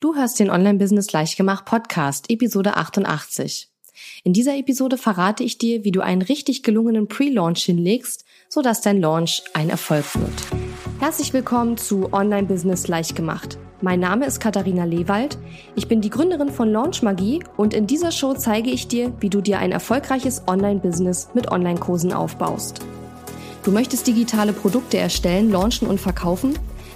Du hörst den Online-Business Leichtgemacht Podcast, Episode 88. In dieser Episode verrate ich dir, wie du einen richtig gelungenen Pre-Launch hinlegst, sodass dein Launch ein Erfolg wird. Herzlich willkommen zu Online-Business Leichtgemacht. Mein Name ist Katharina Lewald. Ich bin die Gründerin von Launch Magie und in dieser Show zeige ich dir, wie du dir ein erfolgreiches Online-Business mit Online-Kursen aufbaust. Du möchtest digitale Produkte erstellen, launchen und verkaufen?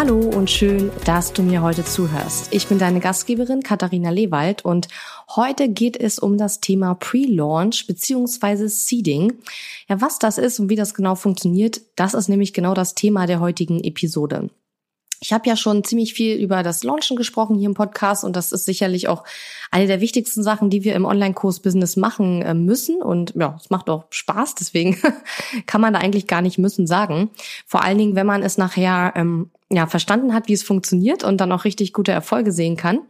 Hallo und schön, dass du mir heute zuhörst. Ich bin deine Gastgeberin Katharina Lewald und heute geht es um das Thema Pre-Launch beziehungsweise Seeding. Ja, was das ist und wie das genau funktioniert, das ist nämlich genau das Thema der heutigen Episode. Ich habe ja schon ziemlich viel über das Launchen gesprochen hier im Podcast und das ist sicherlich auch eine der wichtigsten Sachen, die wir im Online-Kurs-Business machen äh, müssen. Und ja, es macht auch Spaß, deswegen kann man da eigentlich gar nicht müssen sagen. Vor allen Dingen, wenn man es nachher ähm, ja verstanden hat, wie es funktioniert und dann auch richtig gute Erfolge sehen kann.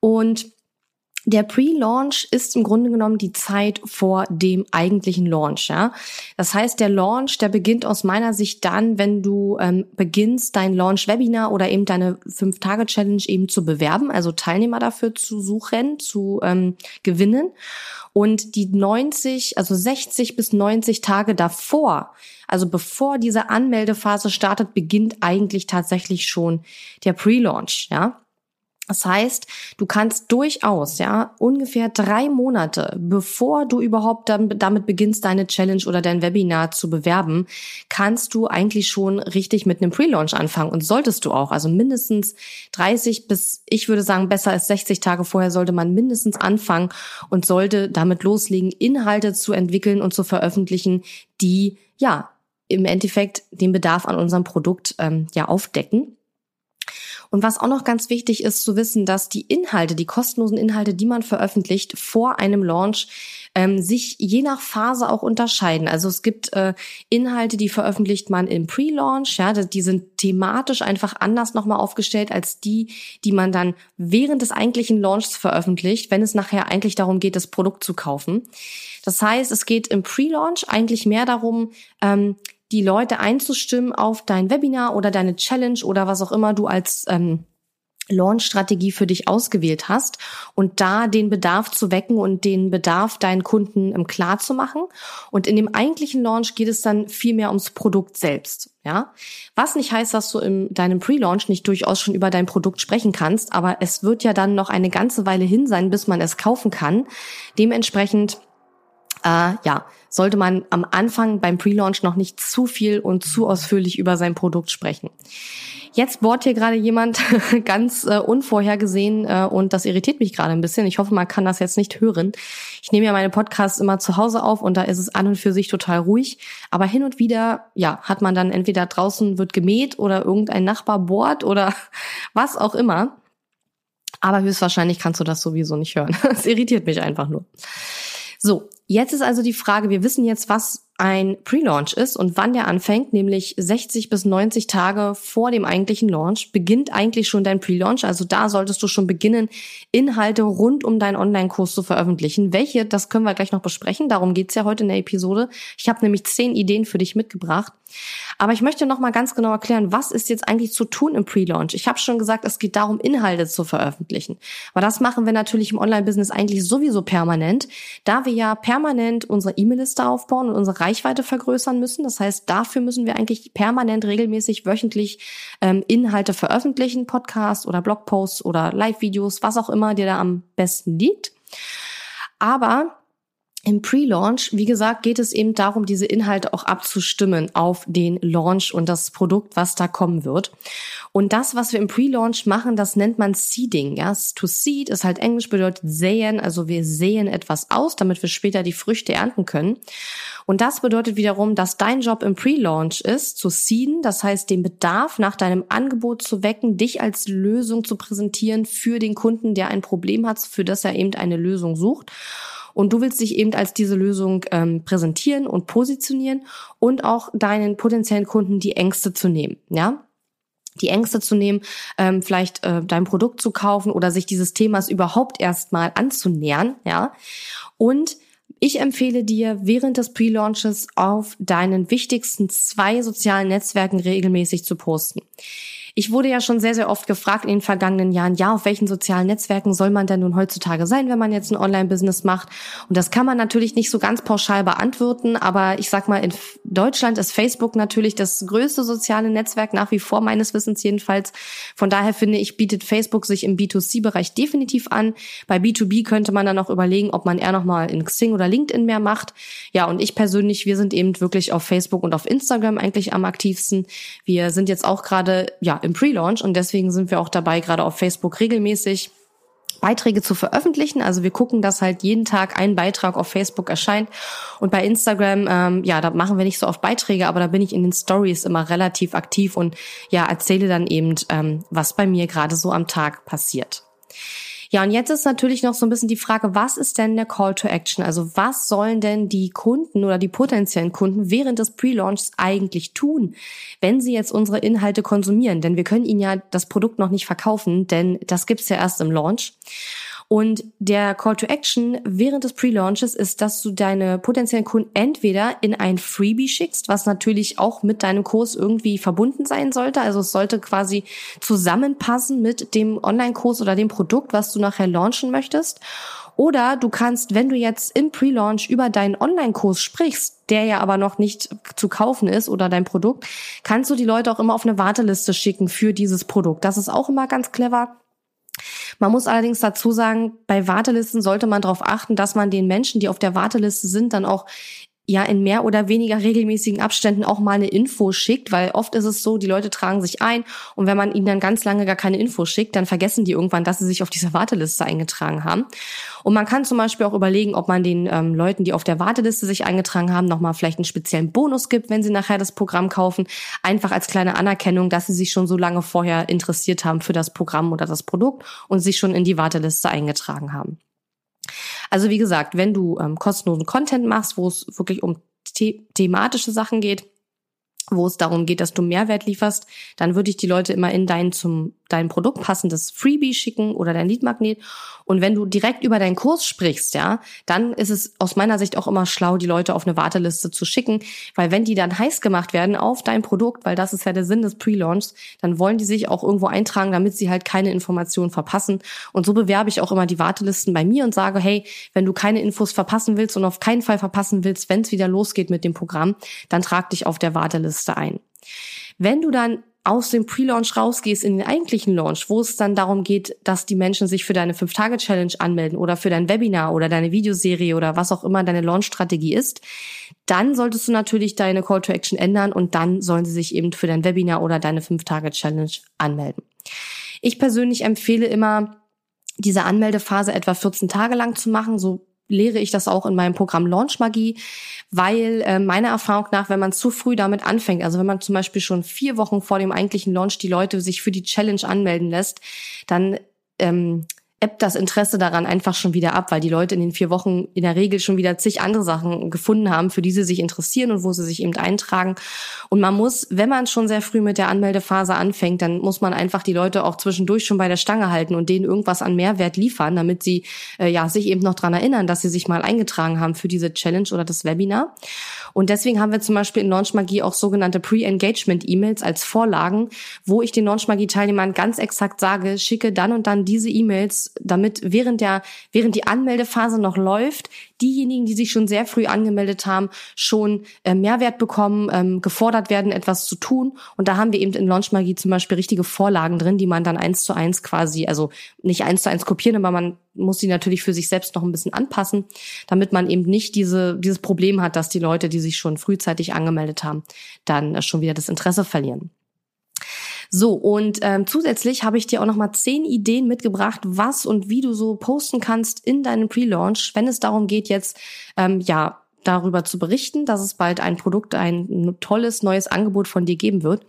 Und der Pre-Launch ist im Grunde genommen die Zeit vor dem eigentlichen Launch. Ja? Das heißt, der Launch, der beginnt aus meiner Sicht dann, wenn du ähm, beginnst, dein Launch-Webinar oder eben deine Fünf-Tage-Challenge eben zu bewerben, also Teilnehmer dafür zu suchen, zu ähm, gewinnen. Und die 90, also 60 bis 90 Tage davor, also bevor diese Anmeldephase startet, beginnt eigentlich tatsächlich schon der Pre-Launch. Ja? Das heißt, du kannst durchaus, ja, ungefähr drei Monate, bevor du überhaupt damit beginnst, deine Challenge oder dein Webinar zu bewerben, kannst du eigentlich schon richtig mit einem Pre-Launch anfangen und solltest du auch. Also mindestens 30 bis, ich würde sagen, besser als 60 Tage vorher sollte man mindestens anfangen und sollte damit loslegen, Inhalte zu entwickeln und zu veröffentlichen, die, ja, im Endeffekt den Bedarf an unserem Produkt, ähm, ja, aufdecken. Und was auch noch ganz wichtig ist zu wissen, dass die Inhalte, die kostenlosen Inhalte, die man veröffentlicht vor einem Launch, ähm, sich je nach Phase auch unterscheiden. Also es gibt äh, Inhalte, die veröffentlicht man im Pre-Launch, ja, die sind thematisch einfach anders nochmal aufgestellt als die, die man dann während des eigentlichen Launchs veröffentlicht, wenn es nachher eigentlich darum geht, das Produkt zu kaufen. Das heißt, es geht im Pre-Launch eigentlich mehr darum, ähm, die Leute einzustimmen auf dein Webinar oder deine Challenge oder was auch immer du als ähm, Launch-Strategie für dich ausgewählt hast und da den Bedarf zu wecken und den Bedarf deinen Kunden im klar zu machen. Und in dem eigentlichen Launch geht es dann viel mehr ums Produkt selbst. Ja, was nicht heißt, dass du in deinem Pre-Launch nicht durchaus schon über dein Produkt sprechen kannst, aber es wird ja dann noch eine ganze Weile hin sein, bis man es kaufen kann. Dementsprechend äh, ja, sollte man am Anfang beim Pre-Launch noch nicht zu viel und zu ausführlich über sein Produkt sprechen. Jetzt bohrt hier gerade jemand ganz äh, unvorhergesehen äh, und das irritiert mich gerade ein bisschen. Ich hoffe, man kann das jetzt nicht hören. Ich nehme ja meine Podcasts immer zu Hause auf und da ist es an und für sich total ruhig. Aber hin und wieder, ja, hat man dann entweder draußen wird gemäht oder irgendein Nachbar bohrt oder was auch immer. Aber höchstwahrscheinlich kannst du das sowieso nicht hören. Es irritiert mich einfach nur. So, jetzt ist also die Frage, wir wissen jetzt, was ein Pre-Launch ist und wann der anfängt, nämlich 60 bis 90 Tage vor dem eigentlichen Launch, beginnt eigentlich schon dein Pre-Launch. Also da solltest du schon beginnen, Inhalte rund um deinen Online-Kurs zu veröffentlichen. Welche, das können wir gleich noch besprechen. Darum geht's ja heute in der Episode. Ich habe nämlich zehn Ideen für dich mitgebracht. Aber ich möchte noch mal ganz genau erklären, was ist jetzt eigentlich zu tun im Pre-Launch? Ich habe schon gesagt, es geht darum, Inhalte zu veröffentlichen. Aber das machen wir natürlich im Online-Business eigentlich sowieso permanent, da wir ja permanent unsere E-Mail-Liste aufbauen und unsere Reichweite vergrößern müssen. Das heißt, dafür müssen wir eigentlich permanent, regelmäßig, wöchentlich ähm, Inhalte veröffentlichen, Podcasts oder Blogposts oder Live-Videos, was auch immer dir da am besten liegt. Aber im Pre-Launch, wie gesagt, geht es eben darum, diese Inhalte auch abzustimmen auf den Launch und das Produkt, was da kommen wird. Und das, was wir im Pre-Launch machen, das nennt man Seeding. Ja, to seed ist halt Englisch bedeutet säen, also wir säen etwas aus, damit wir später die Früchte ernten können. Und das bedeutet wiederum, dass dein Job im Pre-Launch ist, zu seeden, das heißt, den Bedarf nach deinem Angebot zu wecken, dich als Lösung zu präsentieren für den Kunden, der ein Problem hat, für das er eben eine Lösung sucht und du willst dich eben als diese Lösung ähm, präsentieren und positionieren und auch deinen potenziellen Kunden die Ängste zu nehmen, ja die Ängste zu nehmen, ähm, vielleicht äh, dein Produkt zu kaufen oder sich dieses Themas überhaupt erstmal anzunähern, ja. Und ich empfehle dir, während des Pre-Launches auf deinen wichtigsten zwei sozialen Netzwerken regelmäßig zu posten. Ich wurde ja schon sehr, sehr oft gefragt in den vergangenen Jahren, ja, auf welchen sozialen Netzwerken soll man denn nun heutzutage sein, wenn man jetzt ein Online-Business macht? Und das kann man natürlich nicht so ganz pauschal beantworten, aber ich sag mal, in Deutschland ist Facebook natürlich das größte soziale Netzwerk nach wie vor meines Wissens jedenfalls. Von daher finde ich, bietet Facebook sich im B2C-Bereich definitiv an. Bei B2B könnte man dann auch überlegen, ob man eher nochmal in Xing oder LinkedIn mehr macht. Ja, und ich persönlich, wir sind eben wirklich auf Facebook und auf Instagram eigentlich am aktivsten. Wir sind jetzt auch gerade, ja, im Pre-Launch und deswegen sind wir auch dabei, gerade auf Facebook regelmäßig Beiträge zu veröffentlichen. Also wir gucken, dass halt jeden Tag ein Beitrag auf Facebook erscheint. Und bei Instagram, ähm, ja, da machen wir nicht so oft Beiträge, aber da bin ich in den Stories immer relativ aktiv und ja, erzähle dann eben, ähm, was bei mir gerade so am Tag passiert. Ja, und jetzt ist natürlich noch so ein bisschen die Frage, was ist denn der Call to Action? Also was sollen denn die Kunden oder die potenziellen Kunden während des Pre-Launchs eigentlich tun, wenn sie jetzt unsere Inhalte konsumieren? Denn wir können ihnen ja das Produkt noch nicht verkaufen, denn das gibt's ja erst im Launch. Und der Call to Action während des Pre-Launches ist, dass du deine potenziellen Kunden entweder in ein Freebie schickst, was natürlich auch mit deinem Kurs irgendwie verbunden sein sollte. Also es sollte quasi zusammenpassen mit dem Online-Kurs oder dem Produkt, was du nachher launchen möchtest. Oder du kannst, wenn du jetzt im Pre-Launch über deinen Online-Kurs sprichst, der ja aber noch nicht zu kaufen ist oder dein Produkt, kannst du die Leute auch immer auf eine Warteliste schicken für dieses Produkt. Das ist auch immer ganz clever. Man muss allerdings dazu sagen, bei Wartelisten sollte man darauf achten, dass man den Menschen, die auf der Warteliste sind, dann auch ja in mehr oder weniger regelmäßigen Abständen auch mal eine Info schickt, weil oft ist es so, die Leute tragen sich ein und wenn man ihnen dann ganz lange gar keine Info schickt, dann vergessen die irgendwann, dass sie sich auf dieser Warteliste eingetragen haben. Und man kann zum Beispiel auch überlegen, ob man den ähm, Leuten, die auf der Warteliste sich eingetragen haben, nochmal vielleicht einen speziellen Bonus gibt, wenn sie nachher das Programm kaufen, einfach als kleine Anerkennung, dass sie sich schon so lange vorher interessiert haben für das Programm oder das Produkt und sich schon in die Warteliste eingetragen haben. Also wie gesagt, wenn du ähm, kostenlosen Content machst, wo es wirklich um the thematische Sachen geht, wo es darum geht, dass du Mehrwert lieferst, dann würde ich die Leute immer in dein zum dein Produkt passendes Freebie schicken oder dein Leadmagnet. Und wenn du direkt über deinen Kurs sprichst, ja, dann ist es aus meiner Sicht auch immer schlau, die Leute auf eine Warteliste zu schicken, weil wenn die dann heiß gemacht werden auf dein Produkt, weil das ist ja der Sinn des Pre-Launchs, dann wollen die sich auch irgendwo eintragen, damit sie halt keine Informationen verpassen. Und so bewerbe ich auch immer die Wartelisten bei mir und sage, hey, wenn du keine Infos verpassen willst und auf keinen Fall verpassen willst, wenn es wieder losgeht mit dem Programm, dann trag dich auf der Warteliste ein. Wenn du dann aus dem Pre-Launch rausgehst in den eigentlichen Launch, wo es dann darum geht, dass die Menschen sich für deine 5-Tage-Challenge anmelden oder für dein Webinar oder deine Videoserie oder was auch immer deine Launch-Strategie ist, dann solltest du natürlich deine Call to Action ändern und dann sollen sie sich eben für dein Webinar oder deine 5-Tage-Challenge anmelden. Ich persönlich empfehle immer, diese Anmeldephase etwa 14 Tage lang zu machen, so lehre ich das auch in meinem Programm Launch Magie, weil äh, meiner Erfahrung nach, wenn man zu früh damit anfängt, also wenn man zum Beispiel schon vier Wochen vor dem eigentlichen Launch die Leute sich für die Challenge anmelden lässt, dann ähm, ebbt das Interesse daran einfach schon wieder ab, weil die Leute in den vier Wochen in der Regel schon wieder zig andere Sachen gefunden haben, für die sie sich interessieren und wo sie sich eben eintragen. Und man muss, wenn man schon sehr früh mit der Anmeldephase anfängt, dann muss man einfach die Leute auch zwischendurch schon bei der Stange halten und denen irgendwas an Mehrwert liefern, damit sie äh, ja sich eben noch dran erinnern, dass sie sich mal eingetragen haben für diese Challenge oder das Webinar. Und deswegen haben wir zum Beispiel in Launch Magie auch sogenannte Pre-Engagement-E-Mails als Vorlagen, wo ich den Launch Magie-Teilnehmern ganz exakt sage, schicke dann und dann diese E-Mails damit während der, während die Anmeldephase noch läuft, diejenigen, die sich schon sehr früh angemeldet haben, schon äh, Mehrwert bekommen, ähm, gefordert werden, etwas zu tun. Und da haben wir eben in Launchmagie zum Beispiel richtige Vorlagen drin, die man dann eins zu eins quasi, also nicht eins zu eins kopieren, aber man muss sie natürlich für sich selbst noch ein bisschen anpassen, damit man eben nicht diese, dieses Problem hat, dass die Leute, die sich schon frühzeitig angemeldet haben, dann äh, schon wieder das Interesse verlieren. So, und ähm, zusätzlich habe ich dir auch nochmal zehn Ideen mitgebracht, was und wie du so posten kannst in deinem Pre-Launch, wenn es darum geht, jetzt ähm, ja darüber zu berichten, dass es bald ein Produkt, ein tolles neues Angebot von dir geben wird.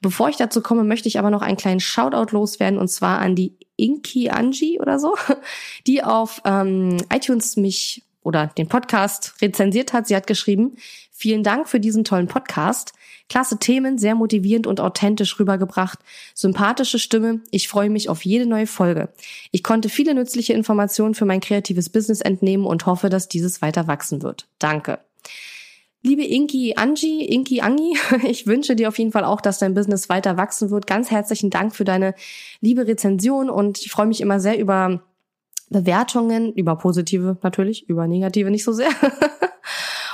Bevor ich dazu komme, möchte ich aber noch einen kleinen Shoutout loswerden und zwar an die Inki Angie oder so, die auf ähm, iTunes mich oder den Podcast rezensiert hat. Sie hat geschrieben, vielen Dank für diesen tollen Podcast. Klasse Themen, sehr motivierend und authentisch rübergebracht. Sympathische Stimme. Ich freue mich auf jede neue Folge. Ich konnte viele nützliche Informationen für mein kreatives Business entnehmen und hoffe, dass dieses weiter wachsen wird. Danke. Liebe Inki Angie, Inki Angi, ich wünsche dir auf jeden Fall auch, dass dein Business weiter wachsen wird. Ganz herzlichen Dank für deine liebe Rezension und ich freue mich immer sehr über Bewertungen, über positive natürlich, über negative nicht so sehr.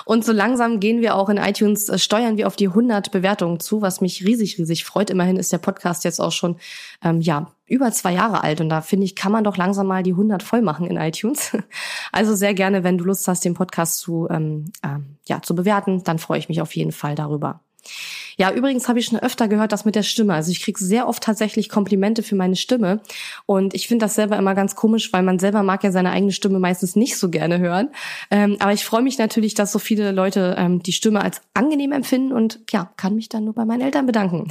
Und so langsam gehen wir auch in iTunes, äh, steuern wir auf die 100 Bewertungen zu, was mich riesig, riesig freut. Immerhin ist der Podcast jetzt auch schon, ähm, ja, über zwei Jahre alt und da finde ich, kann man doch langsam mal die 100 voll machen in iTunes. Also sehr gerne, wenn du Lust hast, den Podcast zu, ähm, ähm, ja, zu bewerten, dann freue ich mich auf jeden Fall darüber. Ja, übrigens habe ich schon öfter gehört, das mit der Stimme. Also ich kriege sehr oft tatsächlich Komplimente für meine Stimme. Und ich finde das selber immer ganz komisch, weil man selber mag ja seine eigene Stimme meistens nicht so gerne hören. Ähm, aber ich freue mich natürlich, dass so viele Leute ähm, die Stimme als angenehm empfinden und ja, kann mich dann nur bei meinen Eltern bedanken,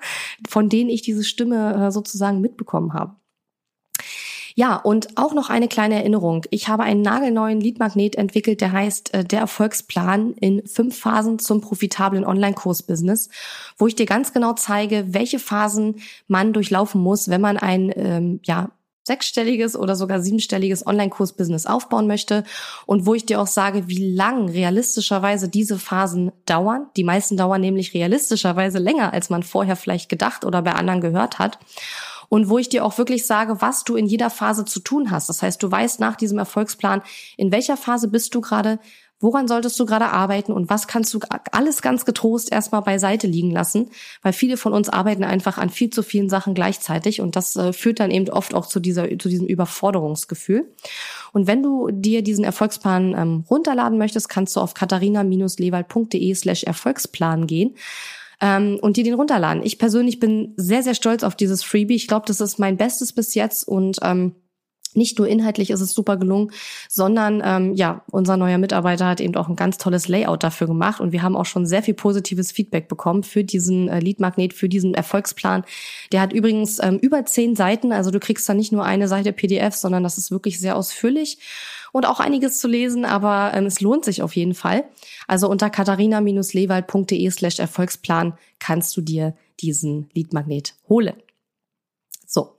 von denen ich diese Stimme äh, sozusagen mitbekommen habe. Ja, und auch noch eine kleine Erinnerung. Ich habe einen nagelneuen Leadmagnet entwickelt, der heißt äh, der Erfolgsplan in fünf Phasen zum profitablen Online-Kurs-Business, wo ich dir ganz genau zeige, welche Phasen man durchlaufen muss, wenn man ein ähm, ja, sechsstelliges oder sogar siebenstelliges Online-Kurs-Business aufbauen möchte und wo ich dir auch sage, wie lang realistischerweise diese Phasen dauern. Die meisten dauern nämlich realistischerweise länger, als man vorher vielleicht gedacht oder bei anderen gehört hat und wo ich dir auch wirklich sage, was du in jeder Phase zu tun hast. Das heißt, du weißt nach diesem Erfolgsplan, in welcher Phase bist du gerade, woran solltest du gerade arbeiten und was kannst du alles ganz getrost erstmal beiseite liegen lassen, weil viele von uns arbeiten einfach an viel zu vielen Sachen gleichzeitig und das äh, führt dann eben oft auch zu dieser zu diesem Überforderungsgefühl. Und wenn du dir diesen Erfolgsplan ähm, runterladen möchtest, kannst du auf katharina-lewald.de/slash Erfolgsplan gehen ähm, und dir den runterladen. Ich persönlich bin sehr, sehr stolz auf dieses Freebie. Ich glaube, das ist mein Bestes bis jetzt und ähm, nicht nur inhaltlich ist es super gelungen, sondern ähm, ja, unser neuer Mitarbeiter hat eben auch ein ganz tolles Layout dafür gemacht und wir haben auch schon sehr viel positives Feedback bekommen für diesen äh, Leadmagnet, für diesen Erfolgsplan. Der hat übrigens ähm, über zehn Seiten, also du kriegst da nicht nur eine Seite PDF, sondern das ist wirklich sehr ausführlich und auch einiges zu lesen, aber ähm, es lohnt sich auf jeden Fall. Also unter katharina-lewald.de slash Erfolgsplan kannst du dir diesen Leadmagnet holen. So,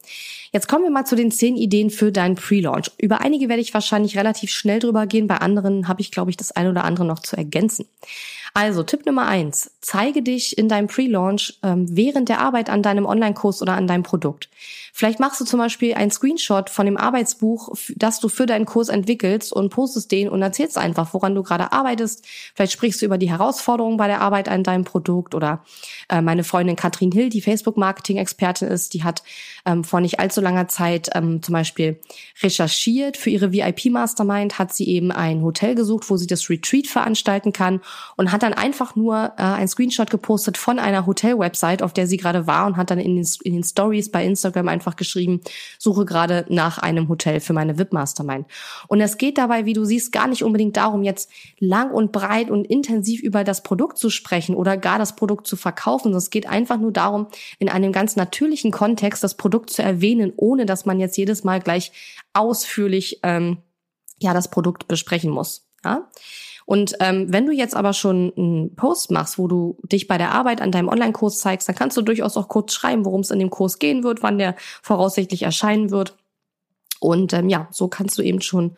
jetzt kommen wir mal zu den zehn Ideen für deinen Pre-Launch. Über einige werde ich wahrscheinlich relativ schnell drüber gehen, bei anderen habe ich, glaube ich, das eine oder andere noch zu ergänzen. Also Tipp Nummer eins, zeige dich in deinem Pre-Launch ähm, während der Arbeit an deinem Online-Kurs oder an deinem Produkt. Vielleicht machst du zum Beispiel einen Screenshot von dem Arbeitsbuch, das du für deinen Kurs entwickelst und postest den und erzählst einfach, woran du gerade arbeitest. Vielleicht sprichst du über die Herausforderungen bei der Arbeit an deinem Produkt oder äh, meine Freundin Katrin Hill, die Facebook-Marketing-Expertin ist, die hat ähm, vor nicht allzu langer Zeit ähm, zum Beispiel recherchiert. Für ihre VIP-Mastermind hat sie eben ein Hotel gesucht, wo sie das Retreat veranstalten kann und hat dann einfach nur äh, ein Screenshot gepostet von einer Hotel-Website, auf der sie gerade war und hat dann in den, in den Stories bei Instagram einfach geschrieben, suche gerade nach einem Hotel für meine VIP-Mastermind. Und es geht dabei, wie du siehst, gar nicht unbedingt darum, jetzt lang und breit und intensiv über das Produkt zu sprechen oder gar das Produkt zu verkaufen. Es geht einfach nur darum, in einem ganz natürlichen Kontext das Produkt zu erwähnen, ohne dass man jetzt jedes Mal gleich ausführlich ähm, ja das Produkt besprechen muss. Ja? Und ähm, wenn du jetzt aber schon einen Post machst, wo du dich bei der Arbeit an deinem Online-Kurs zeigst, dann kannst du durchaus auch kurz schreiben, worum es in dem Kurs gehen wird, wann der voraussichtlich erscheinen wird. Und ähm, ja, so kannst du eben schon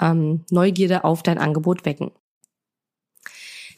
ähm, Neugierde auf dein Angebot wecken.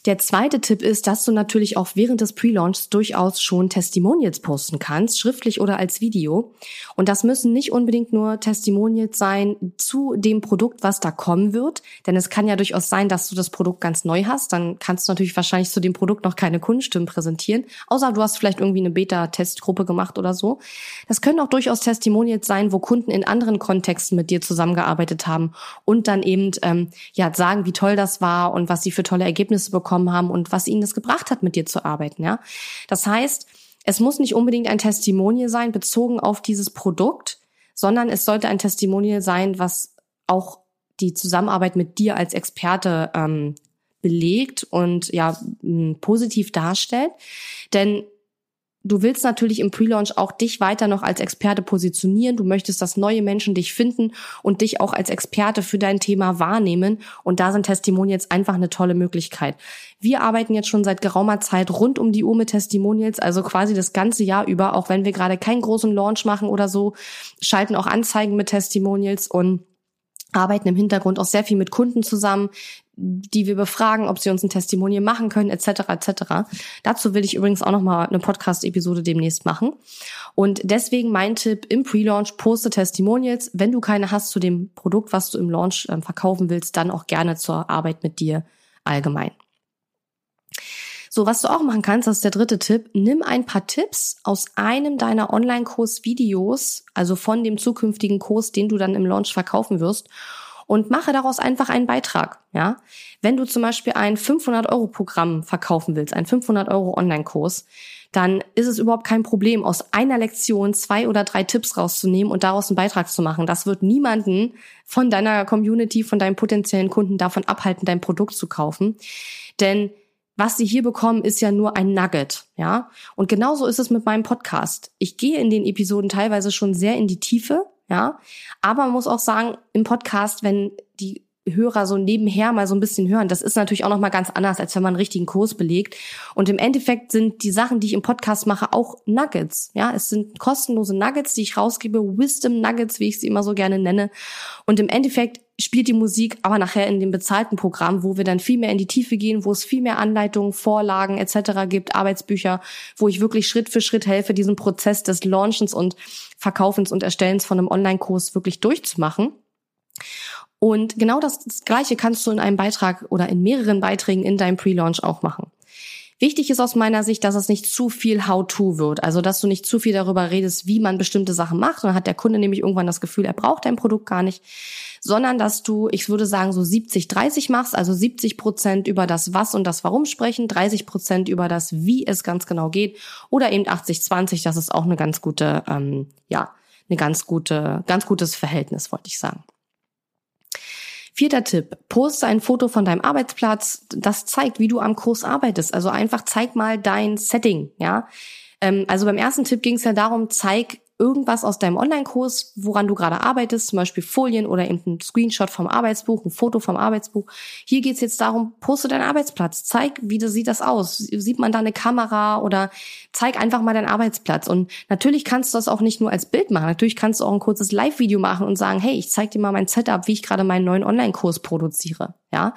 Der zweite Tipp ist, dass du natürlich auch während des Pre-Launchs durchaus schon Testimonials posten kannst, schriftlich oder als Video. Und das müssen nicht unbedingt nur Testimonials sein zu dem Produkt, was da kommen wird. Denn es kann ja durchaus sein, dass du das Produkt ganz neu hast. Dann kannst du natürlich wahrscheinlich zu dem Produkt noch keine Kundenstimmen präsentieren. Außer du hast vielleicht irgendwie eine Beta-Testgruppe gemacht oder so. Das können auch durchaus Testimonials sein, wo Kunden in anderen Kontexten mit dir zusammengearbeitet haben und dann eben ähm, ja sagen, wie toll das war und was sie für tolle Ergebnisse bekommen bekommen haben und was ihnen das gebracht hat, mit dir zu arbeiten, ja. Das heißt, es muss nicht unbedingt ein Testimonial sein, bezogen auf dieses Produkt, sondern es sollte ein Testimonial sein, was auch die Zusammenarbeit mit dir als Experte ähm, belegt und ja positiv darstellt. Denn Du willst natürlich im Pre-Launch auch dich weiter noch als Experte positionieren. Du möchtest, dass neue Menschen dich finden und dich auch als Experte für dein Thema wahrnehmen. Und da sind Testimonials einfach eine tolle Möglichkeit. Wir arbeiten jetzt schon seit geraumer Zeit rund um die Uhr mit Testimonials, also quasi das ganze Jahr über, auch wenn wir gerade keinen großen Launch machen oder so, schalten auch Anzeigen mit Testimonials und arbeiten im Hintergrund auch sehr viel mit Kunden zusammen, die wir befragen, ob sie uns ein Testimonial machen können, etc. etc. Dazu will ich übrigens auch noch mal eine Podcast-Episode demnächst machen. Und deswegen mein Tipp im Pre-Launch: Poste Testimonials. Wenn du keine hast zu dem Produkt, was du im Launch äh, verkaufen willst, dann auch gerne zur Arbeit mit dir allgemein. So, was du auch machen kannst, das ist der dritte Tipp. Nimm ein paar Tipps aus einem deiner Online-Kurs-Videos, also von dem zukünftigen Kurs, den du dann im Launch verkaufen wirst und mache daraus einfach einen Beitrag. Ja, wenn du zum Beispiel ein 500 Euro Programm verkaufen willst, ein 500 Euro Online-Kurs, dann ist es überhaupt kein Problem, aus einer Lektion zwei oder drei Tipps rauszunehmen und daraus einen Beitrag zu machen. Das wird niemanden von deiner Community, von deinen potenziellen Kunden davon abhalten, dein Produkt zu kaufen. Denn was sie hier bekommen, ist ja nur ein Nugget, ja. Und genauso ist es mit meinem Podcast. Ich gehe in den Episoden teilweise schon sehr in die Tiefe, ja. Aber man muss auch sagen, im Podcast, wenn die Hörer so nebenher mal so ein bisschen hören. Das ist natürlich auch noch mal ganz anders, als wenn man einen richtigen Kurs belegt. Und im Endeffekt sind die Sachen, die ich im Podcast mache, auch Nuggets. Ja, es sind kostenlose Nuggets, die ich rausgebe, Wisdom Nuggets, wie ich sie immer so gerne nenne. Und im Endeffekt spielt die Musik aber nachher in dem bezahlten Programm, wo wir dann viel mehr in die Tiefe gehen, wo es viel mehr Anleitungen, Vorlagen etc. gibt, Arbeitsbücher, wo ich wirklich Schritt für Schritt helfe, diesen Prozess des Launchens und Verkaufens und Erstellens von einem Online-Kurs wirklich durchzumachen. Und genau das, Gleiche kannst du in einem Beitrag oder in mehreren Beiträgen in deinem Pre-Launch auch machen. Wichtig ist aus meiner Sicht, dass es nicht zu viel How-to wird. Also, dass du nicht zu viel darüber redest, wie man bestimmte Sachen macht. Dann hat der Kunde nämlich irgendwann das Gefühl, er braucht dein Produkt gar nicht. Sondern, dass du, ich würde sagen, so 70, 30 machst. Also 70 Prozent über das Was und das Warum sprechen, 30 Prozent über das Wie es ganz genau geht. Oder eben 80, 20. Das ist auch eine ganz gute, ähm, ja, eine ganz gute, ganz gutes Verhältnis, wollte ich sagen. Vierter Tipp, poste ein Foto von deinem Arbeitsplatz. Das zeigt, wie du am Kurs arbeitest. Also einfach zeig mal dein Setting, ja. Ähm, also beim ersten Tipp ging es ja darum, zeig irgendwas aus deinem Online-Kurs, woran du gerade arbeitest, zum Beispiel Folien oder eben ein Screenshot vom Arbeitsbuch, ein Foto vom Arbeitsbuch. Hier geht's jetzt darum, poste deinen Arbeitsplatz, zeig, wie sieht das aus? Sieht man da eine Kamera oder zeig einfach mal deinen Arbeitsplatz. Und natürlich kannst du das auch nicht nur als Bild machen, natürlich kannst du auch ein kurzes Live-Video machen und sagen, hey, ich zeig dir mal mein Setup, wie ich gerade meinen neuen Online-Kurs produziere ja.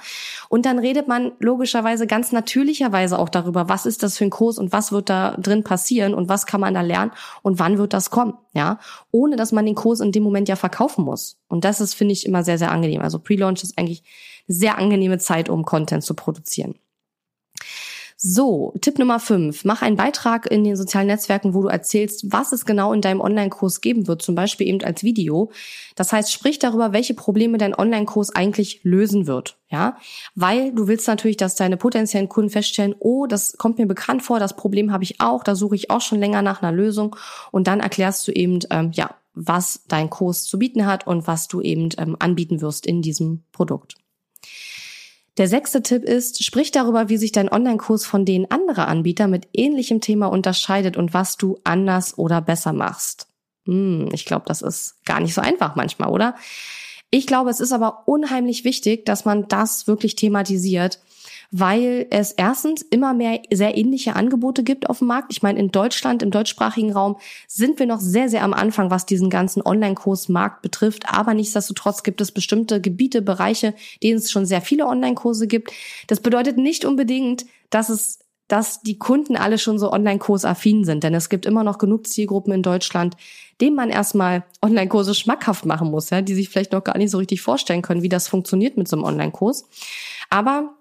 Und dann redet man logischerweise ganz natürlicherweise auch darüber, was ist das für ein Kurs und was wird da drin passieren und was kann man da lernen und wann wird das kommen, ja. Ohne dass man den Kurs in dem Moment ja verkaufen muss. Und das ist, finde ich, immer sehr, sehr angenehm. Also Pre-Launch ist eigentlich eine sehr angenehme Zeit, um Content zu produzieren. So, Tipp Nummer 5. Mach einen Beitrag in den sozialen Netzwerken, wo du erzählst, was es genau in deinem Online-Kurs geben wird, zum Beispiel eben als Video. Das heißt, sprich darüber, welche Probleme dein Online-Kurs eigentlich lösen wird. Ja, weil du willst natürlich, dass deine potenziellen Kunden feststellen, oh, das kommt mir bekannt vor, das Problem habe ich auch, da suche ich auch schon länger nach einer Lösung. Und dann erklärst du eben, ähm, ja, was dein Kurs zu bieten hat und was du eben ähm, anbieten wirst in diesem Produkt. Der sechste Tipp ist, sprich darüber, wie sich dein Online-Kurs von den anderen Anbietern mit ähnlichem Thema unterscheidet und was du anders oder besser machst. Hm, ich glaube, das ist gar nicht so einfach manchmal, oder? Ich glaube, es ist aber unheimlich wichtig, dass man das wirklich thematisiert weil es erstens immer mehr sehr ähnliche Angebote gibt auf dem Markt. Ich meine, in Deutschland, im deutschsprachigen Raum sind wir noch sehr, sehr am Anfang, was diesen ganzen Online-Kursmarkt betrifft. Aber nichtsdestotrotz gibt es bestimmte Gebiete, Bereiche, denen es schon sehr viele Online-Kurse gibt. Das bedeutet nicht unbedingt, dass es dass die Kunden alle schon so Online-Kurs-affin sind. Denn es gibt immer noch genug Zielgruppen in Deutschland, denen man erstmal Online-Kurse schmackhaft machen muss, ja, die sich vielleicht noch gar nicht so richtig vorstellen können, wie das funktioniert mit so einem Online-Kurs. Aber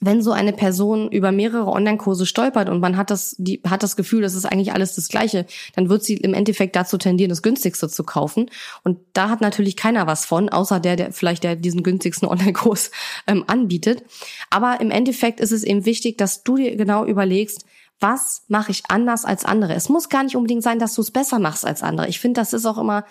wenn so eine Person über mehrere Online-Kurse stolpert und man hat das, die, hat das Gefühl, das ist eigentlich alles das Gleiche, dann wird sie im Endeffekt dazu tendieren, das günstigste zu kaufen. Und da hat natürlich keiner was von, außer der, der vielleicht der diesen günstigsten Online-Kurs ähm, anbietet. Aber im Endeffekt ist es eben wichtig, dass du dir genau überlegst, was mache ich anders als andere? Es muss gar nicht unbedingt sein, dass du es besser machst als andere. Ich finde, das ist auch immer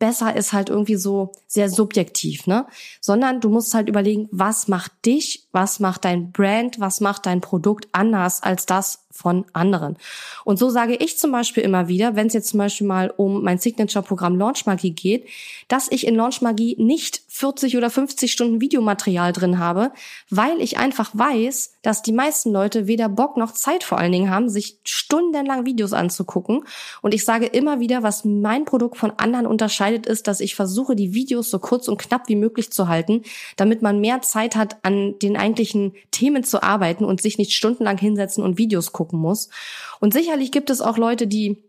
besser ist halt irgendwie so sehr subjektiv, ne? Sondern du musst halt überlegen, was macht dich, was macht dein Brand, was macht dein Produkt anders als das von anderen. Und so sage ich zum Beispiel immer wieder, wenn es jetzt zum Beispiel mal um mein Signature-Programm Launch geht, dass ich in Launch nicht 40 oder 50 Stunden Videomaterial drin habe, weil ich einfach weiß, dass die meisten Leute weder Bock noch Zeit vor allen Dingen haben, sich stundenlang Videos anzugucken. Und ich sage immer wieder, was mein Produkt von anderen unterscheidet, ist, dass ich versuche, die Videos so kurz und knapp wie möglich zu halten, damit man mehr Zeit hat, an den eigentlichen Themen zu arbeiten und sich nicht stundenlang hinsetzen und Videos gucken muss. Und sicherlich gibt es auch Leute, die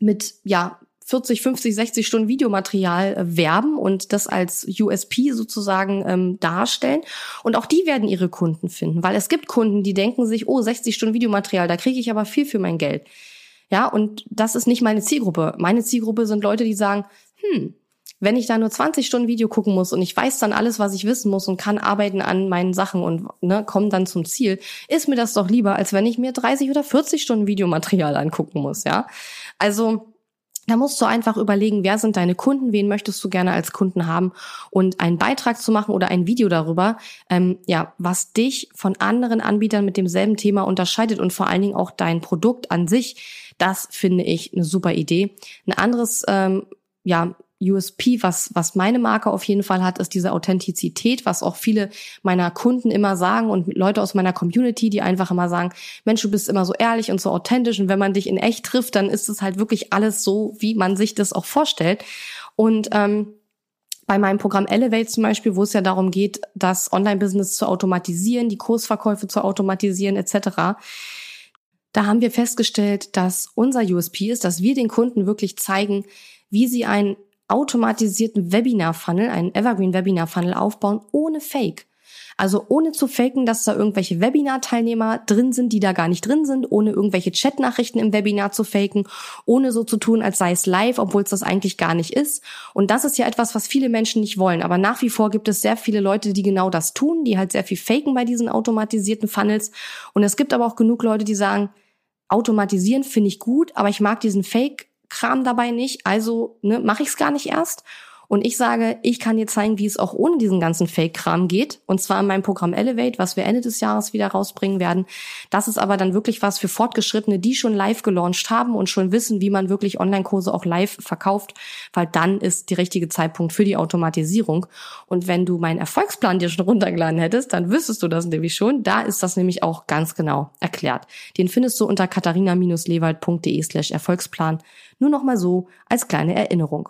mit, ja, 40, 50, 60 Stunden Videomaterial äh, werben und das als USP sozusagen ähm, darstellen. Und auch die werden ihre Kunden finden, weil es gibt Kunden, die denken sich, oh, 60 Stunden Videomaterial, da kriege ich aber viel für mein Geld. Ja, und das ist nicht meine Zielgruppe. Meine Zielgruppe sind Leute, die sagen, hm, wenn ich da nur 20 Stunden Video gucken muss und ich weiß dann alles, was ich wissen muss und kann arbeiten an meinen Sachen und ne, komme dann zum Ziel, ist mir das doch lieber, als wenn ich mir 30 oder 40 Stunden Videomaterial angucken muss, ja. Also, da musst du einfach überlegen, wer sind deine Kunden, wen möchtest du gerne als Kunden haben und einen Beitrag zu machen oder ein Video darüber, ähm, ja, was dich von anderen Anbietern mit demselben Thema unterscheidet und vor allen Dingen auch dein Produkt an sich. Das finde ich eine super Idee. Ein anderes ähm, ja, USP, was, was meine Marke auf jeden Fall hat, ist diese Authentizität, was auch viele meiner Kunden immer sagen und Leute aus meiner Community, die einfach immer sagen, Mensch, du bist immer so ehrlich und so authentisch und wenn man dich in echt trifft, dann ist es halt wirklich alles so, wie man sich das auch vorstellt. Und ähm, bei meinem Programm Elevate zum Beispiel, wo es ja darum geht, das Online-Business zu automatisieren, die Kursverkäufe zu automatisieren etc., da haben wir festgestellt, dass unser USP ist, dass wir den Kunden wirklich zeigen, wie sie ein automatisierten Webinar-Funnel, einen Evergreen-Webinar-Funnel aufbauen, ohne Fake. Also ohne zu faken, dass da irgendwelche Webinar-Teilnehmer drin sind, die da gar nicht drin sind, ohne irgendwelche Chat-Nachrichten im Webinar zu faken, ohne so zu tun, als sei es live, obwohl es das eigentlich gar nicht ist. Und das ist ja etwas, was viele Menschen nicht wollen. Aber nach wie vor gibt es sehr viele Leute, die genau das tun, die halt sehr viel faken bei diesen automatisierten Funnels. Und es gibt aber auch genug Leute, die sagen, automatisieren finde ich gut, aber ich mag diesen Fake Kram dabei nicht, also ne, mache ich es gar nicht erst. Und ich sage, ich kann dir zeigen, wie es auch ohne diesen ganzen Fake-Kram geht. Und zwar in meinem Programm Elevate, was wir Ende des Jahres wieder rausbringen werden. Das ist aber dann wirklich was für Fortgeschrittene, die schon live gelauncht haben und schon wissen, wie man wirklich Online-Kurse auch live verkauft, weil dann ist der richtige Zeitpunkt für die Automatisierung. Und wenn du meinen Erfolgsplan dir schon runtergeladen hättest, dann wüsstest du das nämlich schon. Da ist das nämlich auch ganz genau erklärt. Den findest du unter katharina-lewald.de slash Erfolgsplan. Nur noch mal so als kleine Erinnerung.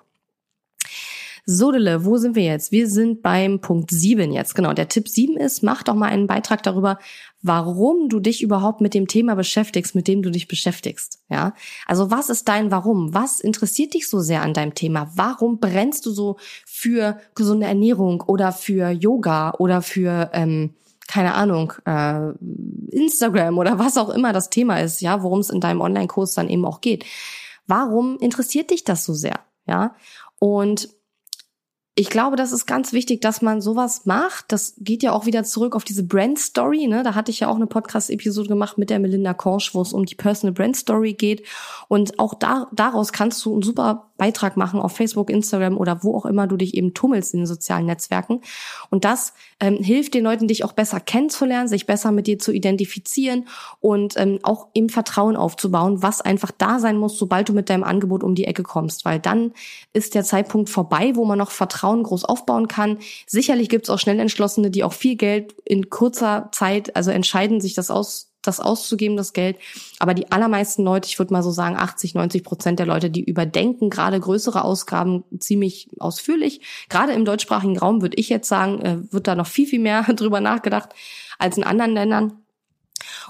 Sodele, wo sind wir jetzt? Wir sind beim Punkt 7 jetzt. Genau, der Tipp 7 ist, mach doch mal einen Beitrag darüber, warum du dich überhaupt mit dem Thema beschäftigst, mit dem du dich beschäftigst. Ja, also was ist dein Warum? Was interessiert dich so sehr an deinem Thema? Warum brennst du so für gesunde Ernährung oder für Yoga oder für ähm, keine Ahnung, äh, Instagram oder was auch immer das Thema ist, ja, worum es in deinem Online-Kurs dann eben auch geht. Warum interessiert dich das so sehr? Ja, und ich glaube, das ist ganz wichtig, dass man sowas macht. Das geht ja auch wieder zurück auf diese Brand Story. Ne? Da hatte ich ja auch eine Podcast-Episode gemacht mit der Melinda Korsch, wo es um die Personal Brand Story geht. Und auch da, daraus kannst du einen super Beitrag machen auf Facebook, Instagram oder wo auch immer du dich eben tummelst in den sozialen Netzwerken. Und das ähm, hilft den Leuten, dich auch besser kennenzulernen, sich besser mit dir zu identifizieren und ähm, auch im Vertrauen aufzubauen, was einfach da sein muss, sobald du mit deinem Angebot um die Ecke kommst. Weil dann ist der Zeitpunkt vorbei, wo man noch Vertrauen groß aufbauen kann. Sicherlich gibt es auch schnell Entschlossene, die auch viel Geld in kurzer Zeit, also entscheiden, sich das aus das auszugeben, das Geld. Aber die allermeisten Leute, ich würde mal so sagen, 80, 90 Prozent der Leute, die überdenken gerade größere Ausgaben ziemlich ausführlich. Gerade im deutschsprachigen Raum würde ich jetzt sagen, äh, wird da noch viel, viel mehr drüber nachgedacht als in anderen Ländern.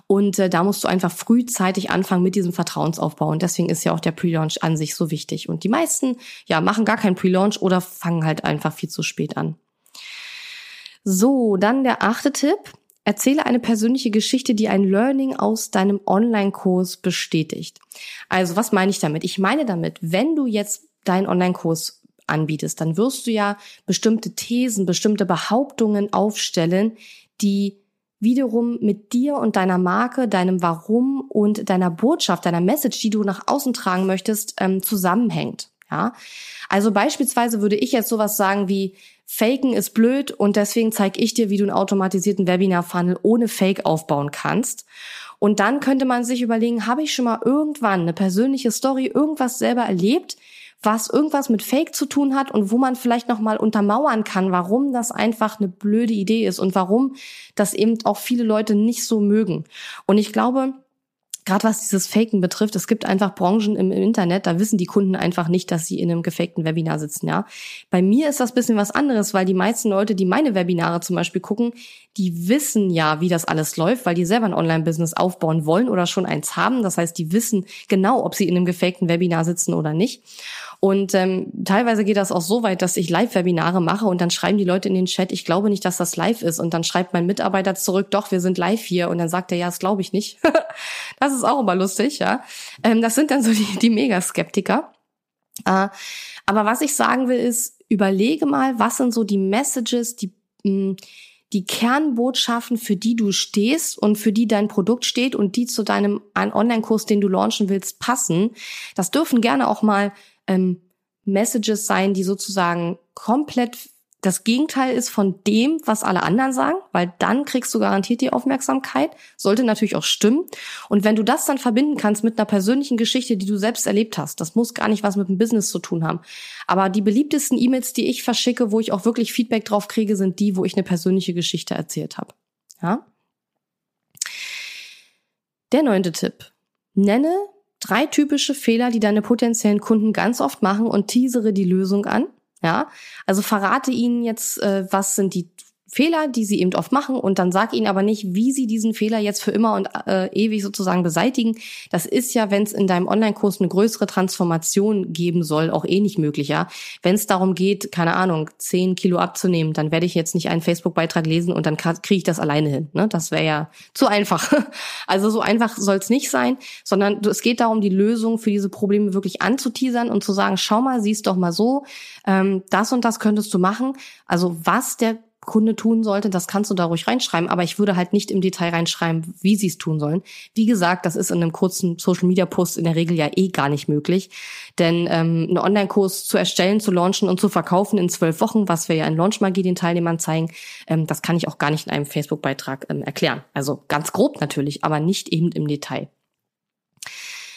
Und äh, da musst du einfach frühzeitig anfangen mit diesem Vertrauensaufbau. Und deswegen ist ja auch der Pre-Launch an sich so wichtig. Und die meisten, ja, machen gar keinen Pre-Launch oder fangen halt einfach viel zu spät an. So, dann der achte Tipp. Erzähle eine persönliche Geschichte, die ein Learning aus deinem Online-Kurs bestätigt. Also was meine ich damit? Ich meine damit, wenn du jetzt deinen Online-Kurs anbietest, dann wirst du ja bestimmte Thesen, bestimmte Behauptungen aufstellen, die wiederum mit dir und deiner Marke, deinem Warum und deiner Botschaft, deiner Message, die du nach außen tragen möchtest, ähm, zusammenhängt. Ja, also beispielsweise würde ich jetzt sowas sagen wie Faken ist blöd und deswegen zeige ich dir, wie du einen automatisierten Webinar-Funnel ohne Fake aufbauen kannst. Und dann könnte man sich überlegen, habe ich schon mal irgendwann eine persönliche Story, irgendwas selber erlebt, was irgendwas mit Fake zu tun hat und wo man vielleicht noch mal untermauern kann, warum das einfach eine blöde Idee ist und warum das eben auch viele Leute nicht so mögen. Und ich glaube, gerade was dieses Faken betrifft, es gibt einfach Branchen im, Internet, da wissen die Kunden einfach nicht, dass sie in einem gefakten Webinar sitzen, ja. Bei mir ist das bisschen was anderes, weil die meisten Leute, die meine Webinare zum Beispiel gucken, die wissen ja, wie das alles läuft, weil die selber ein Online-Business aufbauen wollen oder schon eins haben. Das heißt, die wissen genau, ob sie in einem gefakten Webinar sitzen oder nicht. Und ähm, teilweise geht das auch so weit, dass ich Live-Webinare mache und dann schreiben die Leute in den Chat, ich glaube nicht, dass das live ist. Und dann schreibt mein Mitarbeiter zurück, doch, wir sind live hier. Und dann sagt er, ja, das glaube ich nicht. das ist auch immer lustig, ja. Ähm, das sind dann so die, die Mega-Skeptiker. Äh, aber was ich sagen will, ist, überlege mal, was sind so die Messages, die mh, mm, die Kernbotschaften, für die du stehst und für die dein Produkt steht und die zu deinem Online-Kurs, den du launchen willst, passen. Das dürfen gerne auch mal ähm, Messages sein, die sozusagen komplett das Gegenteil ist von dem, was alle anderen sagen, weil dann kriegst du garantiert die Aufmerksamkeit. Sollte natürlich auch stimmen. Und wenn du das dann verbinden kannst mit einer persönlichen Geschichte, die du selbst erlebt hast, das muss gar nicht was mit dem Business zu tun haben. Aber die beliebtesten E-Mails, die ich verschicke, wo ich auch wirklich Feedback drauf kriege, sind die, wo ich eine persönliche Geschichte erzählt habe. Ja? Der neunte Tipp. Nenne drei typische Fehler, die deine potenziellen Kunden ganz oft machen und teasere die Lösung an. Ja, also verrate ihnen jetzt, äh, was sind die Fehler, die sie eben oft machen und dann sag ihnen aber nicht, wie sie diesen Fehler jetzt für immer und äh, ewig sozusagen beseitigen. Das ist ja, wenn es in deinem Online-Kurs eine größere Transformation geben soll, auch eh nicht möglich, ja. Wenn es darum geht, keine Ahnung, zehn Kilo abzunehmen, dann werde ich jetzt nicht einen Facebook-Beitrag lesen und dann kriege ich das alleine hin. Ne? Das wäre ja zu einfach. Also so einfach soll es nicht sein, sondern es geht darum, die Lösung für diese Probleme wirklich anzuteasern und zu sagen, schau mal, siehst doch mal so, ähm, das und das könntest du machen. Also was der Kunde tun sollte, das kannst du da ruhig reinschreiben, aber ich würde halt nicht im Detail reinschreiben, wie sie es tun sollen. Wie gesagt, das ist in einem kurzen Social Media Post in der Regel ja eh gar nicht möglich. Denn ähm, einen Online-Kurs zu erstellen, zu launchen und zu verkaufen in zwölf Wochen, was wir ja in Launchmagie den Teilnehmern zeigen, ähm, das kann ich auch gar nicht in einem Facebook-Beitrag ähm, erklären. Also ganz grob natürlich, aber nicht eben im Detail.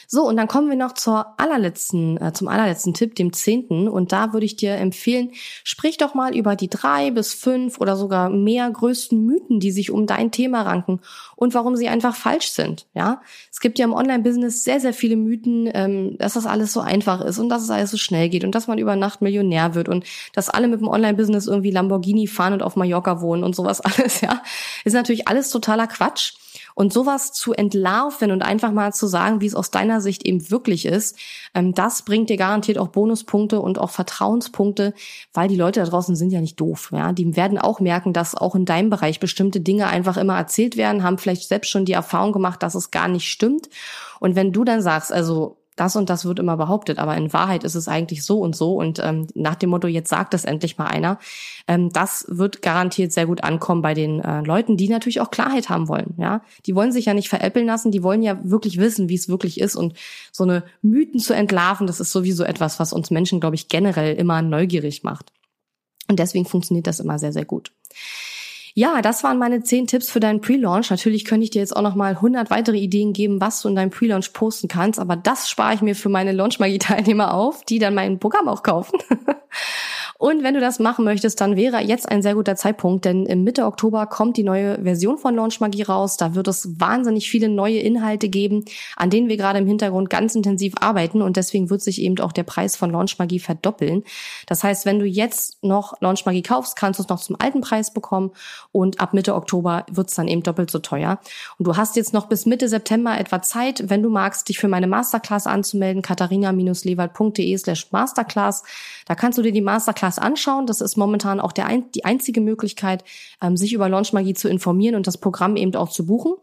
So, und dann kommen wir noch zur allerletzten, äh, zum allerletzten Tipp, dem zehnten. Und da würde ich dir empfehlen, sprich doch mal über die drei bis fünf oder sogar mehr größten Mythen, die sich um dein Thema ranken und warum sie einfach falsch sind. Ja, es gibt ja im Online-Business sehr, sehr viele Mythen, ähm, dass das alles so einfach ist und dass es alles so schnell geht und dass man über Nacht Millionär wird und dass alle mit dem Online-Business irgendwie Lamborghini fahren und auf Mallorca wohnen und sowas alles. Ja, ist natürlich alles totaler Quatsch. Und sowas zu entlarven und einfach mal zu sagen, wie es aus deiner Sicht eben wirklich ist, ähm, das bringt dir garantiert auch Bonuspunkte und auch Vertrauenspunkte, weil die Leute da draußen sind ja nicht doof. Ja? Die werden auch merken, dass auch in deinem Bereich bestimmte Dinge einfach immer erzählt werden, haben vielleicht selbst schon die Erfahrung gemacht, dass es gar nicht stimmt. Und wenn du dann sagst, also das und das wird immer behauptet, aber in Wahrheit ist es eigentlich so und so. Und ähm, nach dem Motto, jetzt sagt es endlich mal einer, ähm, das wird garantiert sehr gut ankommen bei den äh, Leuten, die natürlich auch Klarheit haben wollen. Ja, die wollen sich ja nicht veräppeln lassen, die wollen ja wirklich wissen, wie es wirklich ist. Und so eine Mythen zu entlarven, das ist sowieso etwas, was uns Menschen, glaube ich, generell immer neugierig macht. Und deswegen funktioniert das immer sehr, sehr gut. Ja, das waren meine zehn Tipps für deinen Pre-Launch. Natürlich könnte ich dir jetzt auch noch mal 100 weitere Ideen geben, was du in deinem Pre-Launch posten kannst, aber das spare ich mir für meine Launch-Magie-Teilnehmer auf, die dann mein Programm auch kaufen. Und wenn du das machen möchtest, dann wäre jetzt ein sehr guter Zeitpunkt, denn im Mitte Oktober kommt die neue Version von Launch Magie raus. Da wird es wahnsinnig viele neue Inhalte geben, an denen wir gerade im Hintergrund ganz intensiv arbeiten und deswegen wird sich eben auch der Preis von Launch Magie verdoppeln. Das heißt, wenn du jetzt noch Launch Magie kaufst, kannst du es noch zum alten Preis bekommen und ab Mitte Oktober wird es dann eben doppelt so teuer. Und du hast jetzt noch bis Mitte September etwa Zeit, wenn du magst, dich für meine Masterclass anzumelden, katharina-lewald.de slash Masterclass. Da kannst du dir die Masterclass Masterclass anschauen. Das ist momentan auch der ein, die einzige Möglichkeit, ähm, sich über Launchmagie zu informieren und das Programm eben auch zu buchen.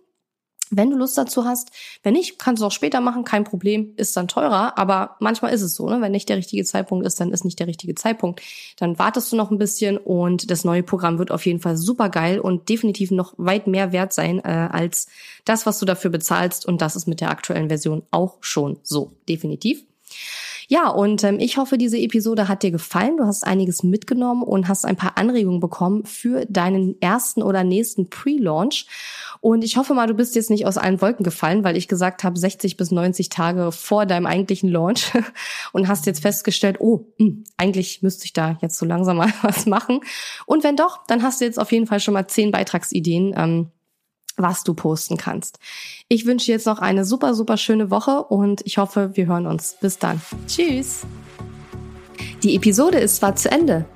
Wenn du Lust dazu hast, wenn nicht, kannst du auch später machen, kein Problem, ist dann teurer, aber manchmal ist es so, ne? wenn nicht der richtige Zeitpunkt ist, dann ist nicht der richtige Zeitpunkt. Dann wartest du noch ein bisschen und das neue Programm wird auf jeden Fall super geil und definitiv noch weit mehr wert sein äh, als das, was du dafür bezahlst und das ist mit der aktuellen Version auch schon so, definitiv. Ja, und ähm, ich hoffe, diese Episode hat dir gefallen. Du hast einiges mitgenommen und hast ein paar Anregungen bekommen für deinen ersten oder nächsten Pre-Launch. Und ich hoffe mal, du bist jetzt nicht aus allen Wolken gefallen, weil ich gesagt habe, 60 bis 90 Tage vor deinem eigentlichen Launch und hast jetzt festgestellt, oh, mh, hm, eigentlich müsste ich da jetzt so langsam mal was machen. Und wenn doch, dann hast du jetzt auf jeden Fall schon mal zehn Beitragsideen. Ähm, was du posten kannst. Ich wünsche jetzt noch eine super, super schöne Woche und ich hoffe, wir hören uns. Bis dann. Tschüss. Die Episode ist zwar zu Ende,